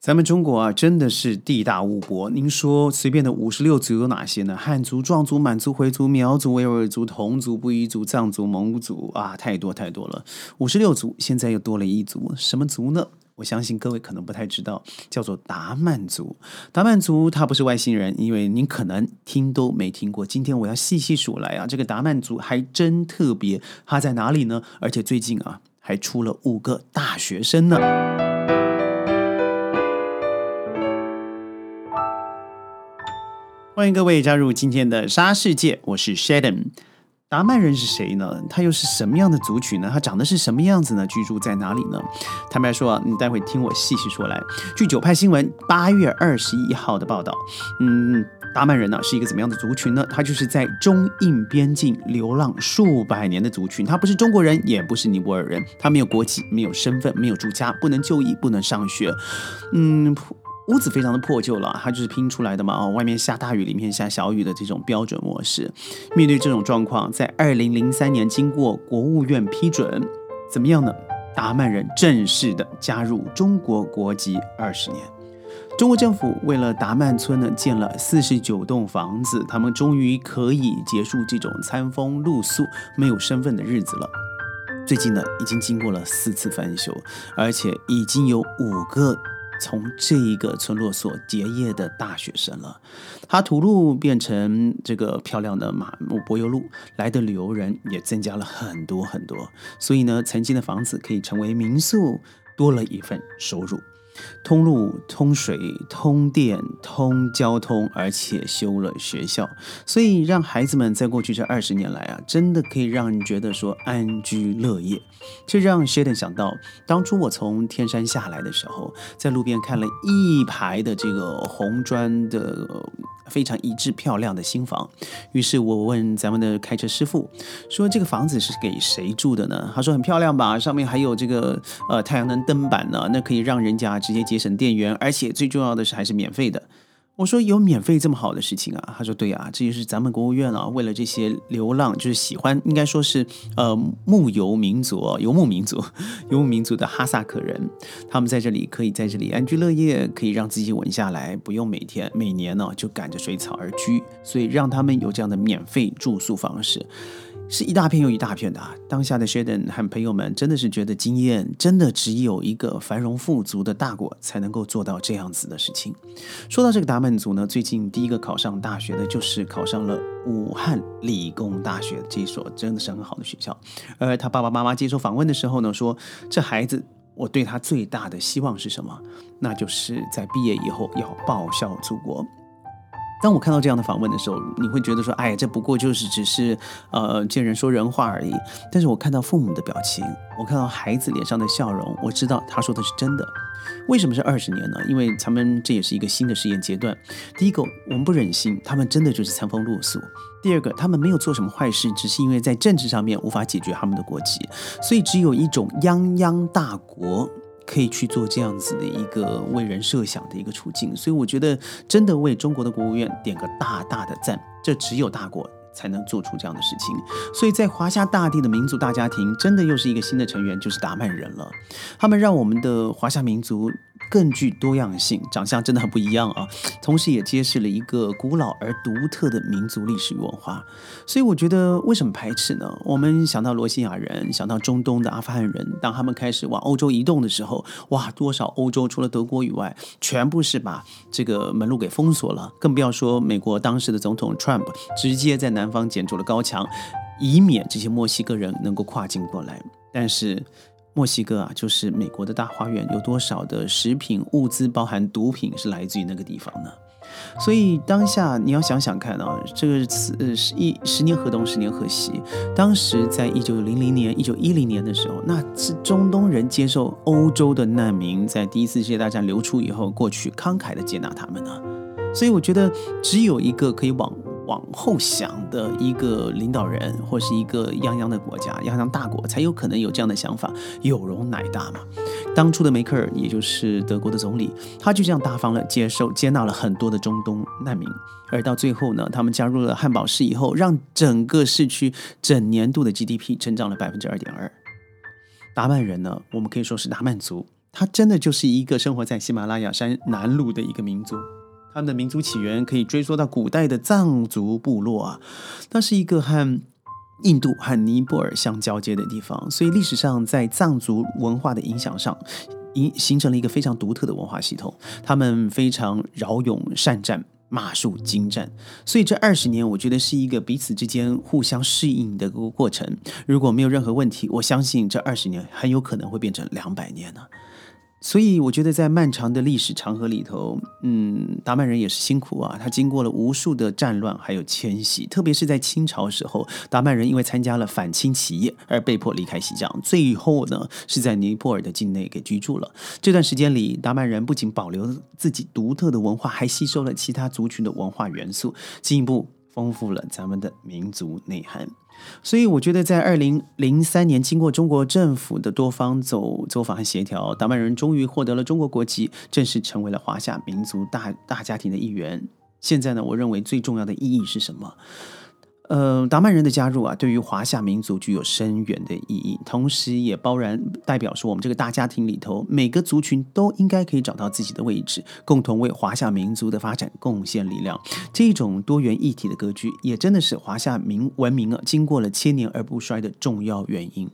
咱们中国啊，真的是地大物博。您说随便的五十六族有哪些呢？汉族、壮族、满族、回族、苗族、维吾尔族、侗族、布依族、藏族、蒙古族啊，太多太多了。五十六族现在又多了一族，什么族呢？我相信各位可能不太知道，叫做达曼族。达曼族他不是外星人，因为您可能听都没听过。今天我要细细数来啊，这个达曼族还真特别。他在哪里呢？而且最近啊，还出了五个大学生呢。欢迎各位加入今天的沙世界，我是 Sheldon。达曼人是谁呢？他又是什么样的族群呢？他长得是什么样子呢？居住在哪里呢？坦白说啊，你待会听我细细说来。据九派新闻八月二十一号的报道，嗯，达曼人呢是一个怎么样的族群呢？他就是在中印边境流浪数百年的族群。他不是中国人，也不是尼泊尔人，他没有国籍，没有身份，没有住家，不能就医，不能上学。嗯。屋子非常的破旧了，它就是拼出来的嘛。哦，外面下大雨，里面下小雨的这种标准模式。面对这种状况，在二零零三年经过国务院批准，怎么样呢？达曼人正式的加入中国国籍二十年。中国政府为了达曼村呢建了四十九栋房子，他们终于可以结束这种餐风露宿、没有身份的日子了。最近呢，已经经过了四次翻修，而且已经有五个。从这一个村落所结业的大学生了，哈土路变成这个漂亮的马木柏油路，来的旅游人也增加了很多很多，所以呢，曾经的房子可以成为民宿，多了一份收入。通路、通水、通电、通交通，而且修了学校，所以让孩子们在过去这二十年来啊，真的可以让人觉得说安居乐业。这让 Sheldon 想到，当初我从天山下来的时候，在路边看了一排的这个红砖的。非常一致漂亮的新房，于是我问咱们的开车师傅说：“这个房子是给谁住的呢？”他说：“很漂亮吧，上面还有这个呃太阳能灯板呢，那可以让人家直接节省电源，而且最重要的是还是免费的。”我说有免费这么好的事情啊？他说对啊，这就是咱们国务院啊，为了这些流浪，就是喜欢，应该说是呃牧游民族、游牧民族、游牧民族的哈萨克人，他们在这里可以在这里安居乐业，可以让自己稳下来，不用每天每年呢就赶着水草而居，所以让他们有这样的免费住宿方式。是一大片又一大片的啊！当下的 Sheldon 和朋友们真的是觉得惊艳，真的只有一个繁荣富足的大国才能够做到这样子的事情。说到这个达曼族呢，最近第一个考上大学的就是考上了武汉理工大学这所真的是很好的学校。而他爸爸妈妈接受访问的时候呢，说这孩子我对他最大的希望是什么？那就是在毕业以后要报效祖国。当我看到这样的访问的时候，你会觉得说，哎，这不过就是只是呃见人说人话而已。但是我看到父母的表情，我看到孩子脸上的笑容，我知道他说的是真的。为什么是二十年呢？因为咱们这也是一个新的试验阶段。第一个，我们不忍心他们真的就是餐风露宿；第二个，他们没有做什么坏事，只是因为在政治上面无法解决他们的国籍，所以只有一种泱泱大国。可以去做这样子的一个为人设想的一个处境，所以我觉得真的为中国的国务院点个大大的赞，这只有大国才能做出这样的事情。所以在华夏大地的民族大家庭，真的又是一个新的成员，就是达曼人了。他们让我们的华夏民族。更具多样性，长相真的很不一样啊！同时也揭示了一个古老而独特的民族历史与文化。所以我觉得，为什么排斥呢？我们想到罗西亚人，想到中东的阿富汗人，当他们开始往欧洲移动的时候，哇，多少欧洲除了德国以外，全部是把这个门路给封锁了。更不要说美国当时的总统 Trump 直接在南方建筑了高墙，以免这些墨西哥人能够跨境过来。但是。墨西哥啊，就是美国的大花园，有多少的食品物资，包含毒品，是来自于那个地方呢？所以当下你要想想看啊，这个呃十一十年河东，十年河西。当时在一九零零年、一九一零年的时候，那是中东人接受欧洲的难民，在第一次世界大战流出以后，过去慷慨的接纳他们呢。所以我觉得只有一个可以往。往后想的一个领导人，或是一个泱泱的国家、泱泱大国，才有可能有这样的想法。有容乃大嘛。当初的梅克尔，也就是德国的总理，他就这样大方了，接受接纳了很多的中东难民。而到最后呢，他们加入了汉堡市以后，让整个市区整年度的 GDP 增长了百分之二点二。达曼人呢，我们可以说是达曼族。他真的就是一个生活在喜马拉雅山南麓的一个民族。他们的民族起源可以追溯到古代的藏族部落啊，那是一个和印度和尼泊尔相交接的地方，所以历史上在藏族文化的影响上，形形成了一个非常独特的文化系统。他们非常骁勇善战。马术精湛，所以这二十年，我觉得是一个彼此之间互相适应的过程。如果没有任何问题，我相信这二十年很有可能会变成两百年呢。所以我觉得，在漫长的历史长河里头，嗯，达曼人也是辛苦啊。他经过了无数的战乱，还有迁徙，特别是在清朝时候，达曼人因为参加了反清起义而被迫离开西藏，最后呢是在尼泊尔的境内给居住了。这段时间里，达曼人不仅保留自己独特的文化，还吸收了其他族群的文化元素，进一步丰富了咱们的民族内涵。所以我觉得，在二零零三年，经过中国政府的多方走走访和协调，达曼人终于获得了中国国籍，正式成为了华夏民族大大家庭的一员。现在呢，我认为最重要的意义是什么？呃，达曼人的加入啊，对于华夏民族具有深远的意义，同时也包然代表说，我们这个大家庭里头，每个族群都应该可以找到自己的位置，共同为华夏民族的发展贡献力量。这种多元一体的格局，也真的是华夏民文明啊，经过了千年而不衰的重要原因。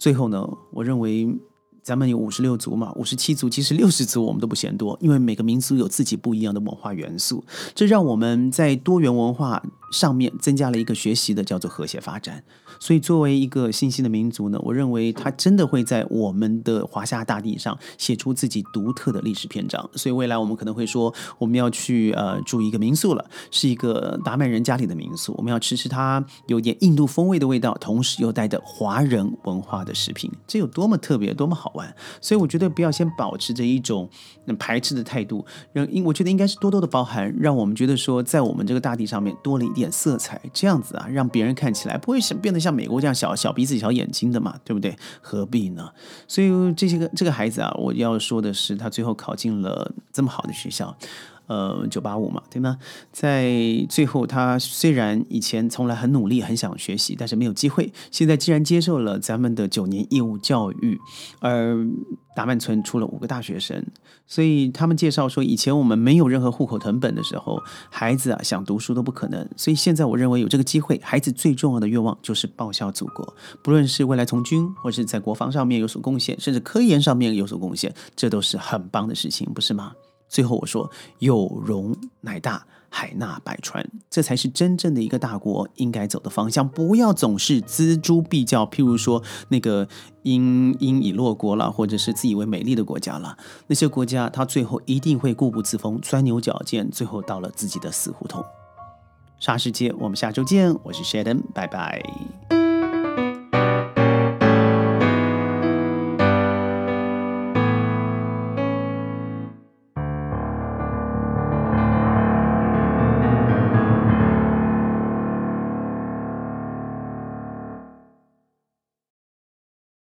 最后呢，我认为。咱们有五十六族嘛，五十七族，其实六十族我们都不嫌多，因为每个民族有自己不一样的文化元素，这让我们在多元文化上面增加了一个学习的叫做和谐发展。所以作为一个新兴的民族呢，我认为它真的会在我们的华夏大地上写出自己独特的历史篇章。所以未来我们可能会说，我们要去呃住一个民宿了，是一个达曼人家里的民宿，我们要吃吃它有点印度风味的味道，同时又带着华人文化的食品，这有多么特别，多么好。玩，所以我觉得不要先保持着一种排斥的态度，让应我觉得应该是多多的包含，让我们觉得说在我们这个大地上面多了一点点色彩，这样子啊，让别人看起来不会像变得像美国这样小小鼻子小眼睛的嘛，对不对？何必呢？所以这些个这个孩子啊，我要说的是，他最后考进了这么好的学校。呃，九八五嘛，对吗？在最后，他虽然以前从来很努力、很想学习，但是没有机会。现在既然接受了咱们的九年义务教育，而达曼村出了五个大学生，所以他们介绍说，以前我们没有任何户口成本的时候，孩子啊想读书都不可能。所以现在我认为有这个机会，孩子最重要的愿望就是报效祖国，不论是未来从军，或是在国防上面有所贡献，甚至科研上面有所贡献，这都是很棒的事情，不是吗？最后我说，有容乃大，海纳百川，这才是真正的一个大国应该走的方向。不要总是锱铢必较，譬如说那个因因以落国了，或者是自以为美丽的国家了，那些国家他最后一定会固步自封，钻牛角尖，最后到了自己的死胡同。沙世界，我们下周见，我是 Sheldon，拜拜。